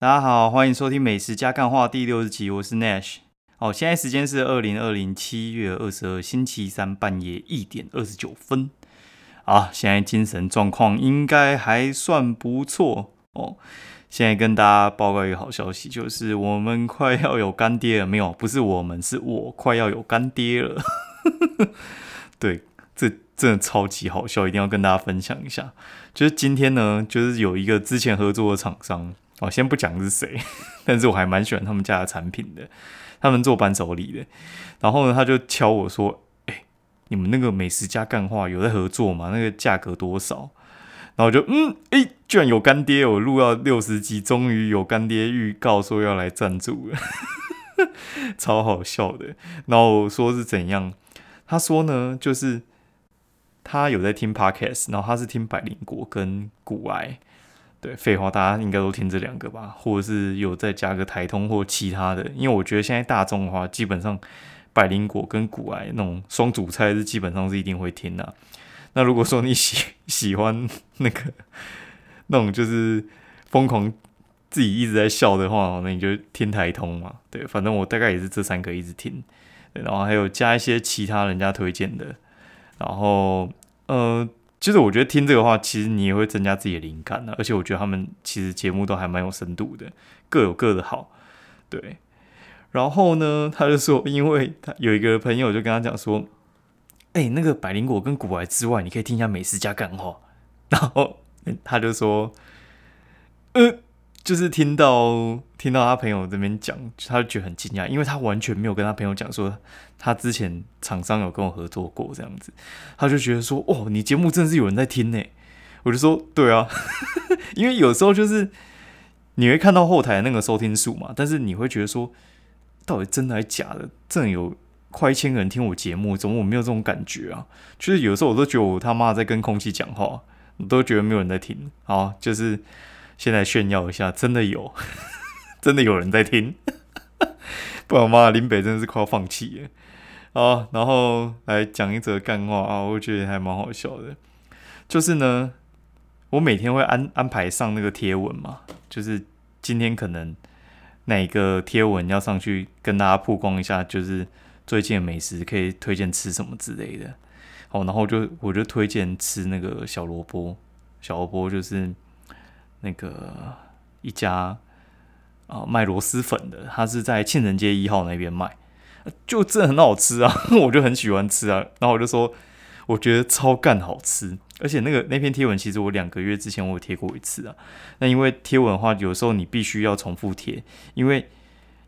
大家好，欢迎收听《美食加干话》第六十集，我是 Nash。哦，现在时间是二零二零七月二十二星期三半夜一点二十九分。啊，现在精神状况应该还算不错哦。现在跟大家报告一个好消息，就是我们快要有干爹了。没有，不是我们，是我快要有干爹了。对，这真的超级好笑，一定要跟大家分享一下。就是今天呢，就是有一个之前合作的厂商。哦，先不讲是谁，但是我还蛮喜欢他们家的产品的。他们做伴手礼的，然后呢，他就敲我说：“哎，你们那个美食家干话有在合作吗？那个价格多少？”然后我就嗯，哎，居然有干爹！我录到六十集，终于有干爹预告说要来赞助了，超好笑的。然后说是怎样？他说呢，就是他有在听 podcast，然后他是听百灵果跟古癌。对，废话，大家应该都听这两个吧，或者是有再加个台通或其他的，因为我觉得现在大众的话，基本上百灵果跟古癌那种双主菜是基本上是一定会听的。那如果说你喜 喜欢那个那种就是疯狂自己一直在笑的话，那你就听台通嘛。对，反正我大概也是这三个一直听，然后还有加一些其他人家推荐的，然后呃。其实我觉得听这个话，其实你也会增加自己的灵感的，而且我觉得他们其实节目都还蛮有深度的，各有各的好，对。然后呢，他就说，因为他有一个朋友就跟他讲说，哎，那个百灵果跟古玩之外，你可以听一下美食家干话。然后 他就说，呃。就是听到听到他朋友这边讲，他就觉得很惊讶，因为他完全没有跟他朋友讲说他之前厂商有跟我合作过这样子，他就觉得说哦，你节目真的是有人在听呢。我就说对啊，因为有时候就是你会看到后台那个收听数嘛，但是你会觉得说到底真的还是假的？真的有快一千个人听我节目，怎么我没有这种感觉啊？就是有时候我都觉得我他妈在跟空气讲话，我都觉得没有人在听。好，就是。现在炫耀一下，真的有，真的有人在听，不然妈林北真的是快要放弃了。好，然后来讲一则干话啊，我觉得还蛮好笑的。就是呢，我每天会安安排上那个贴文嘛，就是今天可能哪个贴文要上去跟大家曝光一下，就是最近的美食可以推荐吃什么之类的。好，然后就我就推荐吃那个小萝卜，小萝卜就是。那个一家啊卖螺蛳粉的，他是在庆城街一号那边卖，就真的很好吃啊，我就很喜欢吃啊。然后我就说，我觉得超干好吃，而且那个那篇贴文其实我两个月之前我有贴过一次啊。那因为贴文的话，有时候你必须要重复贴，因为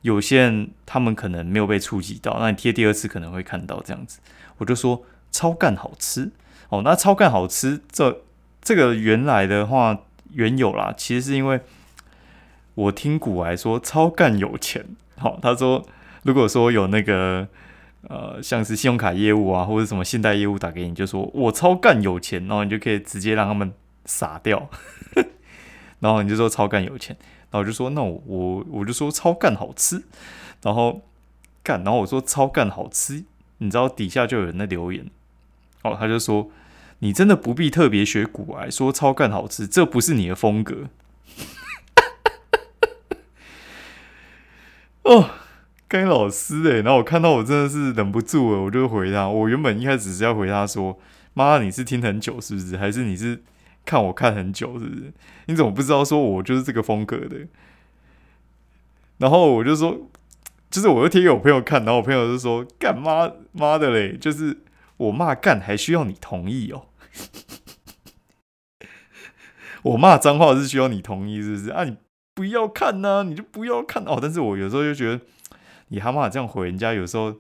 有些人他们可能没有被触及到，那你贴第二次可能会看到这样子。我就说超干好吃哦，那超干好吃这这个原来的话。原有啦，其实是因为我听古来说超干有钱，好，他说如果说有那个呃像是信用卡业务啊或者什么信贷业务打给你，就说我超干有钱，然后你就可以直接让他们傻掉，然后你就说超干有钱，然后我就说那我我我就说超干好吃，然后干，然后我说超干好吃，你知道底下就有人在留言，哦，他就说。你真的不必特别学古癌说超干好吃，这不是你的风格。哦，该老师哎，然后我看到我真的是忍不住了，我就回他。我原本一开始是要回他说：“妈，你是听很久是不是？还是你是看我看很久是不是？你怎么不知道说我就是这个风格的？” 然后我就说：“就是我又贴给我朋友看，然后我朋友就说：‘干妈妈的嘞！’就是我骂干还需要你同意哦。” 我骂脏话是需要你同意，是不是啊？你不要看呐，你就不要看哦。但是我有时候就觉得，你他妈这样回人家，有时候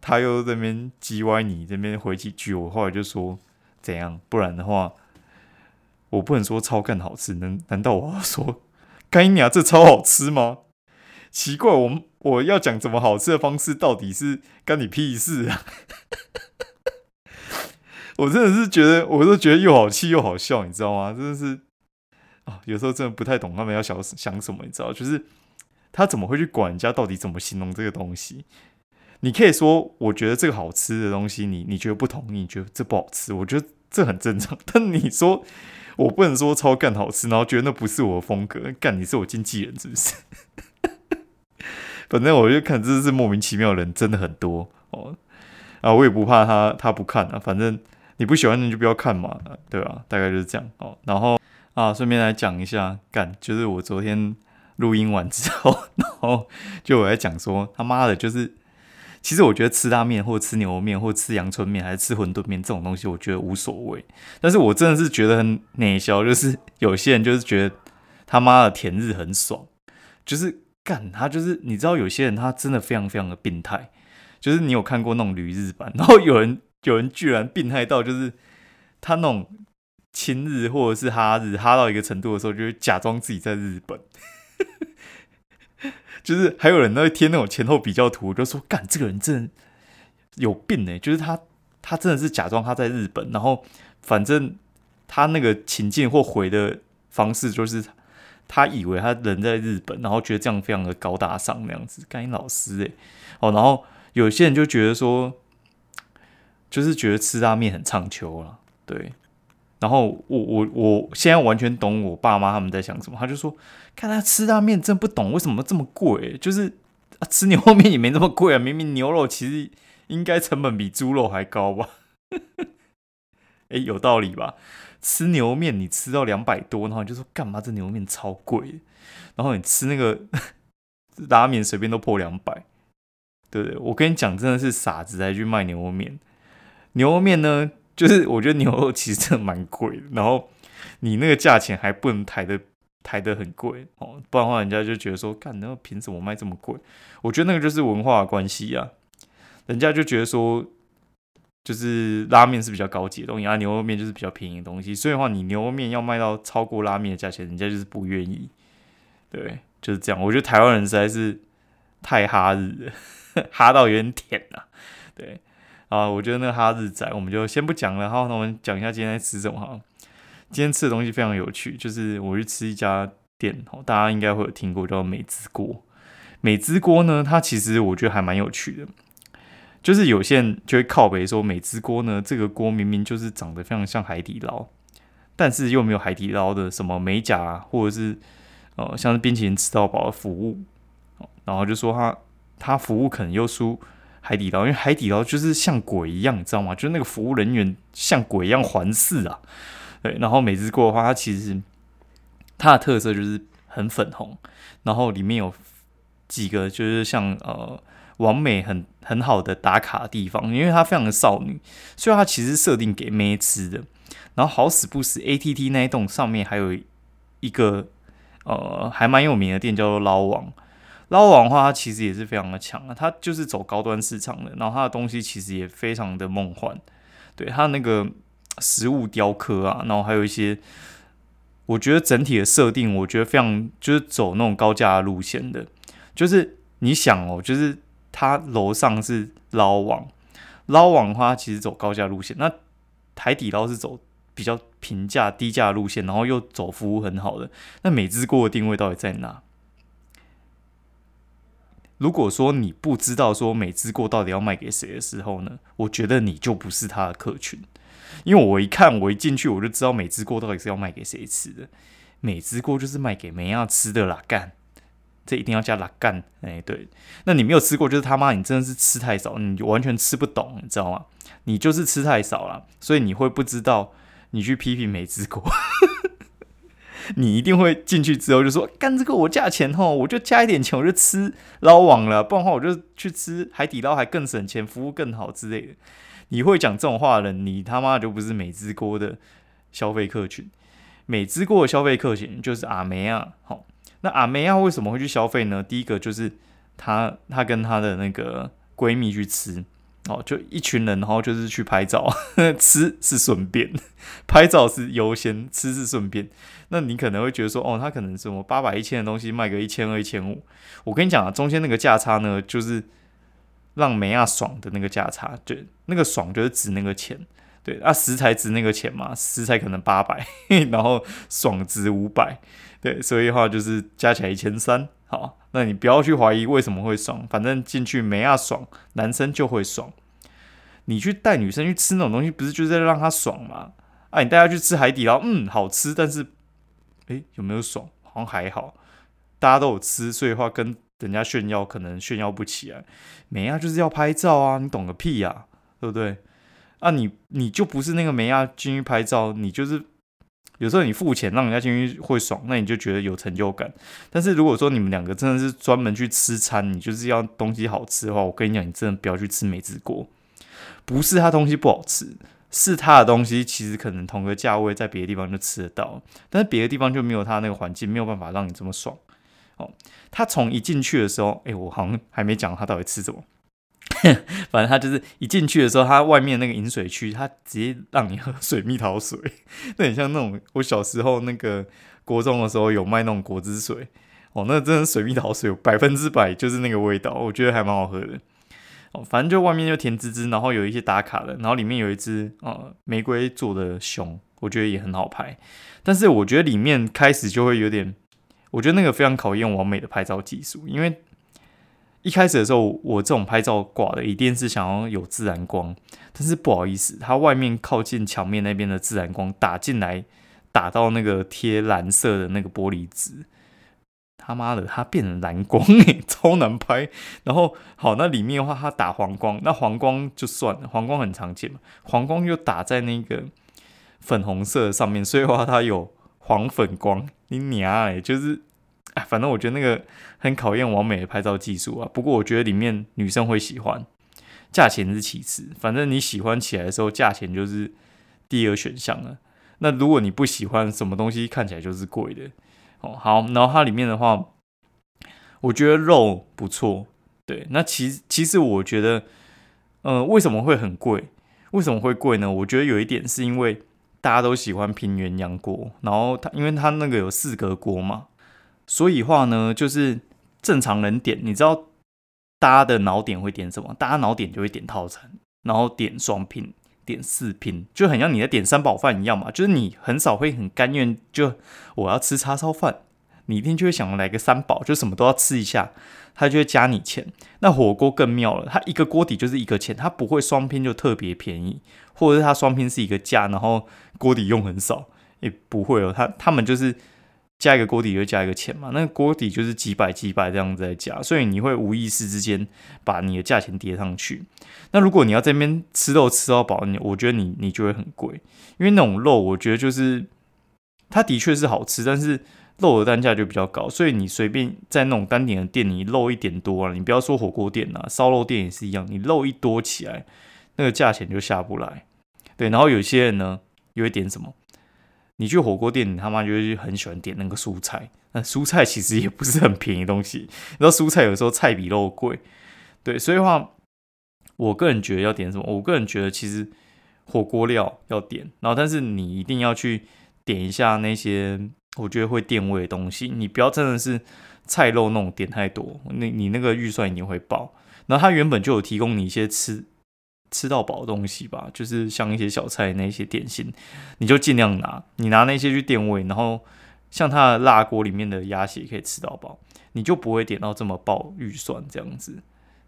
他又那边叽歪你，这边回几句，我后来就说怎样？不然的话，我不能说超干好吃，难难道我要说干你啊？这超好吃吗？奇怪，我我要讲怎么好吃的方式，到底是干你屁事啊？我真的是觉得，我都觉得又好气又好笑，你知道吗？真的是啊，有时候真的不太懂他们要想想什么，你知道？就是他怎么会去管人家到底怎么形容这个东西？你可以说，我觉得这个好吃的东西，你你觉得不同意，你觉得这不好吃，我觉得这很正常。但你说我不能说超干好吃，然后觉得那不是我的风格。干，你是我经纪人是不是？反正我就看，这是莫名其妙的人真的很多哦。啊，我也不怕他，他不看啊。反正你不喜欢你就不要看嘛，对吧？大概就是这样哦。然后啊，顺便来讲一下，干，就是我昨天录音完之后，然后就我在讲说，他妈的，就是。其实我觉得吃拉面，或者吃牛肉面，或者吃阳春面，还是吃馄饨面这种东西，我觉得无所谓。但是我真的是觉得很内销，就是有些人就是觉得他妈的甜日很爽，就是干他就是你知道有些人他真的非常非常的病态，就是你有看过那种驴日版，然后有人有人居然病态到就是他那种亲日或者是哈日哈到一个程度的时候，就会假装自己在日本。就是还有人会贴那种前后比较图，就说干这个人真的有病呢。就是他他真的是假装他在日本，然后反正他那个情境或回的方式，就是他以为他人在日本，然后觉得这样非常的高大上那样子。干老师诶，哦，然后有些人就觉得说，就是觉得吃拉面很唱秋了，对。然后我我我现在完全懂我爸妈他们在想什么，他就说，看他吃拉面真不懂为什么这么贵，就是吃牛肉面也没那么贵啊，明明牛肉其实应该成本比猪肉还高吧？哎，有道理吧？吃牛肉面你吃到两百多，然后就说干嘛这牛肉面超贵？然后你吃那个 拉面随便都破两百，对不对？我跟你讲，真的是傻子才去卖牛肉面，牛肉面呢？就是我觉得牛肉其实真的蛮贵的，然后你那个价钱还不能抬的抬的很贵哦，不然的话人家就觉得说，干，那凭什么卖这么贵？我觉得那个就是文化关系啊，人家就觉得说，就是拉面是比较高级的东西，而牛肉面就是比较便宜的东西，所以的话你牛肉面要卖到超过拉面的价钱，人家就是不愿意。对，就是这样。我觉得台湾人实在是太哈日了，哈到有点甜了。对。啊，我觉得那个哈日仔我们就先不讲了。好，那我们讲一下今天在吃什么哈。今天吃的东西非常有趣，就是我去吃一家店，大家应该会有听过，叫美滋锅。美滋锅呢，它其实我觉得还蛮有趣的，就是有些人就会靠北说，美滋锅呢，这个锅明明就是长得非常像海底捞，但是又没有海底捞的什么美甲啊或者是呃像是冰淇淋吃到饱的服务，然后就说它它服务可能又输。海底捞，因为海底捞就是像鬼一样，你知道吗？就是那个服务人员像鬼一样环视啊。对，然后美滋过的话，它其实它的特色就是很粉红，然后里面有几个就是像呃完美很很好的打卡地方，因为它非常的少女，所以它其实设定给妹吃的。然后好死不死，ATT 那一栋上面还有一个呃还蛮有名的店叫做捞王。捞王的话，它其实也是非常的强啊，它就是走高端市场的，然后它的东西其实也非常的梦幻，对它那个实物雕刻啊，然后还有一些，我觉得整体的设定，我觉得非常就是走那种高价路线的，就是你想哦，就是它楼上是捞王，捞王的话其实走高价路线，那海底捞是走比较平价低价路线，然后又走服务很好的，那美之锅的定位到底在哪？如果说你不知道说美之锅到底要卖给谁的时候呢，我觉得你就不是他的客群，因为我一看我一进去我就知道美之锅到底是要卖给谁吃的，美之锅就是卖给没要吃的啦干，这一定要加啦干，哎对，那你没有吃过就是他妈你真的是吃太少，你完全吃不懂，你知道吗？你就是吃太少了，所以你会不知道你去批评美之锅。你一定会进去之后就说干这个我价钱吼，我就加一点钱我就吃捞网了，不然的话我就去吃海底捞还更省钱，服务更好之类的。你会讲这种话的人，你他妈就不是美之锅的消费客群。美之锅的消费客群就是阿梅亚，好，那阿梅亚为什么会去消费呢？第一个就是她她跟她的那个闺蜜去吃。哦，就一群人，然后就是去拍照，吃是顺便，拍照是优先，吃是顺便。那你可能会觉得说，哦，他可能什么八百一千的东西卖个一千二、一千五。我跟你讲啊，中间那个价差呢，就是让梅亚爽的那个价差，对，那个爽就是值那个钱，对，啊，食材值那个钱嘛，食材可能八百，然后爽值五百，对，所以的话就是加起来一千三。好，那你不要去怀疑为什么会爽，反正进去没啊爽，男生就会爽。你去带女生去吃那种东西，不是就是在让她爽吗？啊，你带他去吃海底捞，嗯，好吃，但是，哎，有没有爽？好像还好。大家都有吃，所以话跟人家炫耀，可能炫耀不起来。美亚就是要拍照啊，你懂个屁呀，对不对？啊，你你就不是那个美亚进去拍照，你就是有时候你付钱让人家进去会爽，那你就觉得有成就感。但是如果说你们两个真的是专门去吃餐，你就是要东西好吃的话，我跟你讲，你真的不要去吃美之锅，不是他东西不好吃。是他的东西，其实可能同个价位在别的地方就吃得到，但是别的地方就没有他那个环境，没有办法让你这么爽。哦，他从一进去的时候，哎，我好像还没讲他到底吃什么。反正他就是一进去的时候，他外面那个饮水区，他直接让你喝水蜜桃水，那很像那种我小时候那个国中的时候有卖那种果汁水。哦，那真的水蜜桃水，百分之百就是那个味道，我觉得还蛮好喝的。哦，反正就外面就甜滋滋，然后有一些打卡的，然后里面有一只呃玫瑰做的熊，我觉得也很好拍。但是我觉得里面开始就会有点，我觉得那个非常考验完美的拍照技术，因为一开始的时候我这种拍照挂的一定是想要有自然光，但是不好意思，它外面靠近墙面那边的自然光打进来，打到那个贴蓝色的那个玻璃纸。他妈的，它变成蓝光诶，超难拍。然后好，那里面的话，它打黄光，那黄光就算了，黄光很常见嘛。黄光又打在那个粉红色上面，所以话它有黄粉光。你娘诶，就是反正我觉得那个很考验完美的拍照技术啊。不过我觉得里面女生会喜欢，价钱是其次。反正你喜欢起来的时候，价钱就是第二选项了。那如果你不喜欢什么东西，看起来就是贵的。哦，好，然后它里面的话，我觉得肉不错。对，那其其实我觉得，呃，为什么会很贵？为什么会贵呢？我觉得有一点是因为大家都喜欢平原羊锅，然后它因为它那个有四格锅嘛，所以话呢，就是正常人点，你知道大家的脑点会点什么？大家脑点就会点套餐，然后点双拼。点四拼就很像你在点三宝饭一样嘛，就是你很少会很甘愿就我要吃叉烧饭，你一定就会想来个三宝，就什么都要吃一下，他就会加你钱。那火锅更妙了，它一个锅底就是一个钱，它不会双拼就特别便宜，或者是它双拼是一个价，然后锅底用很少，也不会哦，他他们就是。加一个锅底就加一个钱嘛，那个锅底就是几百几百这样子在加，所以你会无意识之间把你的价钱叠上去。那如果你要这边吃肉吃到饱，你我觉得你你就会很贵，因为那种肉我觉得就是它的确是好吃，但是肉的单价就比较高，所以你随便在那种单点的店，你肉一点多了，你不要说火锅店啊，烧肉店也是一样，你肉一多起来，那个价钱就下不来。对，然后有些人呢，又会点什么？你去火锅店，你他妈就是很喜欢点那个蔬菜。那蔬菜其实也不是很便宜东西，你知道蔬菜有时候菜比肉贵。对，所以话，我个人觉得要点什么？我个人觉得其实火锅料要点，然后但是你一定要去点一下那些我觉得会垫味的东西。你不要真的是菜肉那种点太多，那你那个预算一定会爆。然后他原本就有提供你一些吃。吃到饱的东西吧，就是像一些小菜那些点心，你就尽量拿，你拿那些去垫位，然后像它的辣锅里面的鸭血可以吃到饱，你就不会点到这么爆预算这样子。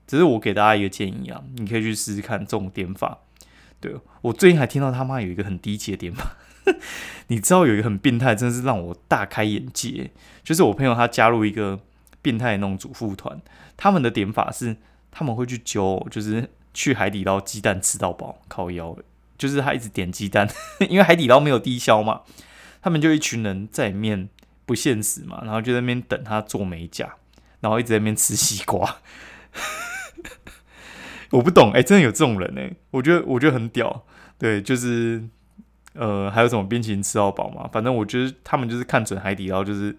只是我给大家一个建议啊，你可以去试试看这种点法。对我最近还听到他妈有一个很低级的点法，你知道有一个很变态，真的是让我大开眼界。就是我朋友他加入一个变态那种主妇团，他们的点法是他们会去揪，就是。去海底捞鸡蛋吃到饱，靠腰，就是他一直点鸡蛋，因为海底捞没有低消嘛，他们就一群人在里面不现实嘛，然后就在那边等他做美甲，然后一直在那边吃西瓜，我不懂，哎，真的有这种人哎，我觉得我觉得很屌，对，就是呃，还有什么冰淇淋吃到饱嘛，反正我觉得他们就是看准海底捞，就是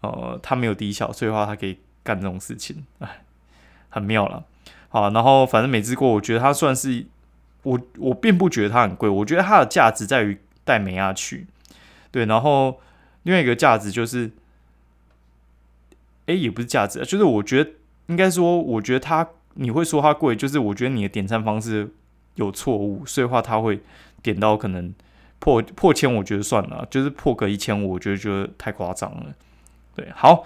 呃，他没有低消，所以话他可以干这种事情，哎，很妙了。好，然后反正美之锅，我觉得它算是我我并不觉得它很贵，我觉得它的价值在于带美亚去，对，然后另外一个价值就是，哎，也不是价值，就是我觉得应该说，我觉得它你会说它贵，就是我觉得你的点餐方式有错误，所以话它会点到可能破破千，我觉得算了，就是破个一千五，我觉得觉得太夸张了，对，好，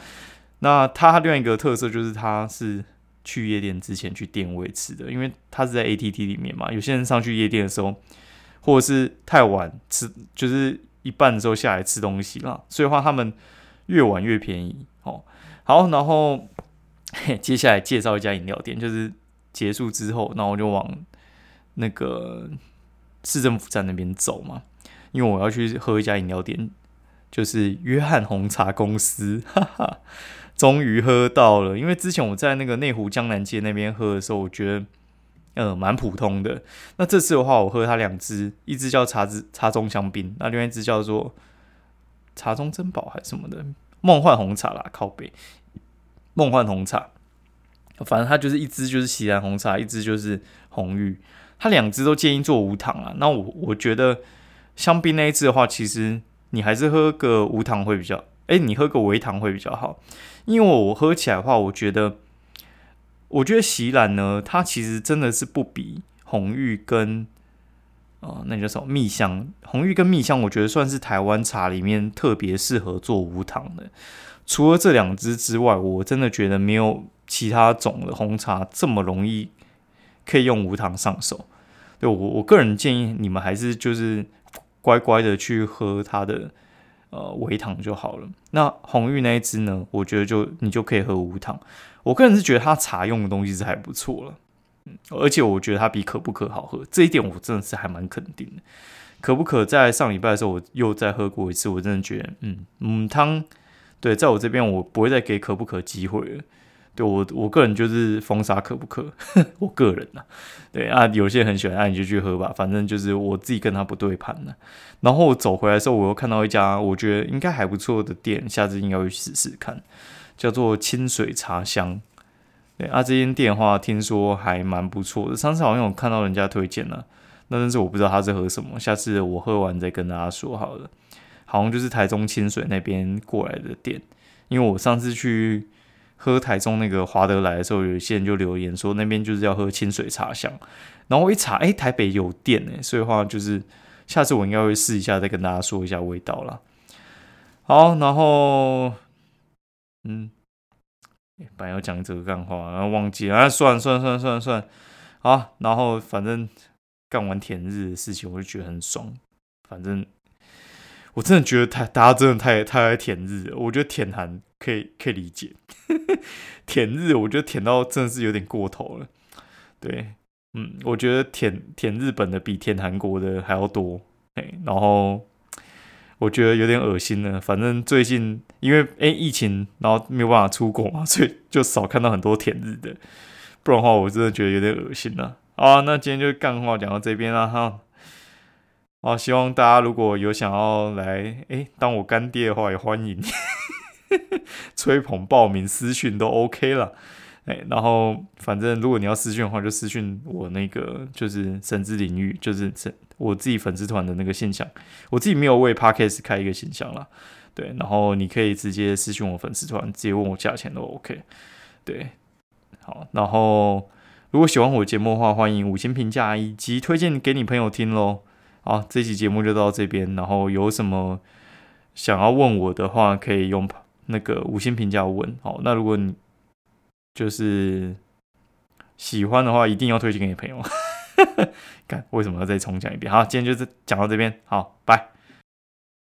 那它另外一个特色就是它是。去夜店之前去店位吃的，因为他是在 ATT 里面嘛。有些人上去夜店的时候或者是太晚吃，就是一半的时候下来吃东西啦。所以话他们越晚越便宜哦。好，然后接下来介绍一家饮料店，就是结束之后，然后我就往那个市政府站那边走嘛，因为我要去喝一家饮料店，就是约翰红茶公司，哈哈，终于喝到了。因为之前我在那个内湖江南街那边喝的时候，我觉得。呃，蛮普通的。那这次的话，我喝它两支，一支叫茶之茶中香槟，那另外一支叫做茶中珍宝还是什么的梦幻红茶啦，靠背梦幻红茶。反正它就是一支就是喜兰红茶，一支就是红玉。它两支都建议做无糖啊。那我我觉得香槟那一支的话，其实你还是喝个无糖会比较，哎，你喝个微糖会比较好。因为我喝起来的话，我觉得。我觉得席兰呢，它其实真的是不比红玉跟啊，那叫什么蜜香？红玉跟蜜香，我觉得算是台湾茶里面特别适合做无糖的。除了这两支之外，我真的觉得没有其他种的红茶这么容易可以用无糖上手。对我，我个人建议你们还是就是乖乖的去喝它的呃微糖就好了。那红玉那一支呢，我觉得就你就可以喝无糖。我个人是觉得它茶用的东西是还不错了，嗯，而且我觉得它比可不可好喝，这一点我真的是还蛮肯定的。可不可在上礼拜的时候我又再喝过一次，我真的觉得，嗯，嗯汤，对，在我这边我不会再给可不可机会了。对我我个人就是封杀可不可，我个人呐，对啊，有些很喜欢，那你就去喝吧，反正就是我自己跟他不对盘的。然后我走回来的时候，我又看到一家我觉得应该还不错的店，下次应该会试试看。叫做清水茶香，对啊，这间店的话，听说还蛮不错的。上次好像有看到人家推荐了，那但是我不知道他是喝什么，下次我喝完再跟大家说好了。好像就是台中清水那边过来的店，因为我上次去喝台中那个华德来的时候，有一些人就留言说那边就是要喝清水茶香，然后我一查，哎，台北有店哎，所以话就是下次我应该会试一下，再跟大家说一下味道啦。好，然后。嗯，本来要讲这个干话，然后忘记了，啊，算了算了算了算了算了，好，然后反正干完舔日的事情，我就觉得很爽。反正我真的觉得太，大家真的太太爱舔日，我觉得舔韩可以可以理解，舔日我觉得舔到真的是有点过头了。对，嗯，我觉得舔舔日本的比舔韩国的还要多，哎，然后。我觉得有点恶心了。反正最近因为诶疫情，然后没有办法出国嘛，所以就少看到很多舔日的。不然的话，我真的觉得有点恶心了。好，那今天就干话讲到这边了哈。好，希望大家如果有想要来诶当我干爹的话，也欢迎 吹捧报名私讯都 OK 了。哎，然后反正如果你要私讯的话，就私讯我那个就是神之领域，就是我自己粉丝团的那个现象。我自己没有为 Parkes 开一个形象啦，对，然后你可以直接私讯我粉丝团，直接问我价钱都 OK。对，好，然后如果喜欢我节目的话，欢迎五星评价以及推荐给你朋友听喽。好，这期节目就到这边，然后有什么想要问我的话，可以用那个五星评价问。好，那如果你就是喜欢的话，一定要推荐给你朋友。看为什么要再重讲一遍？好，今天就是讲到这边，好，拜。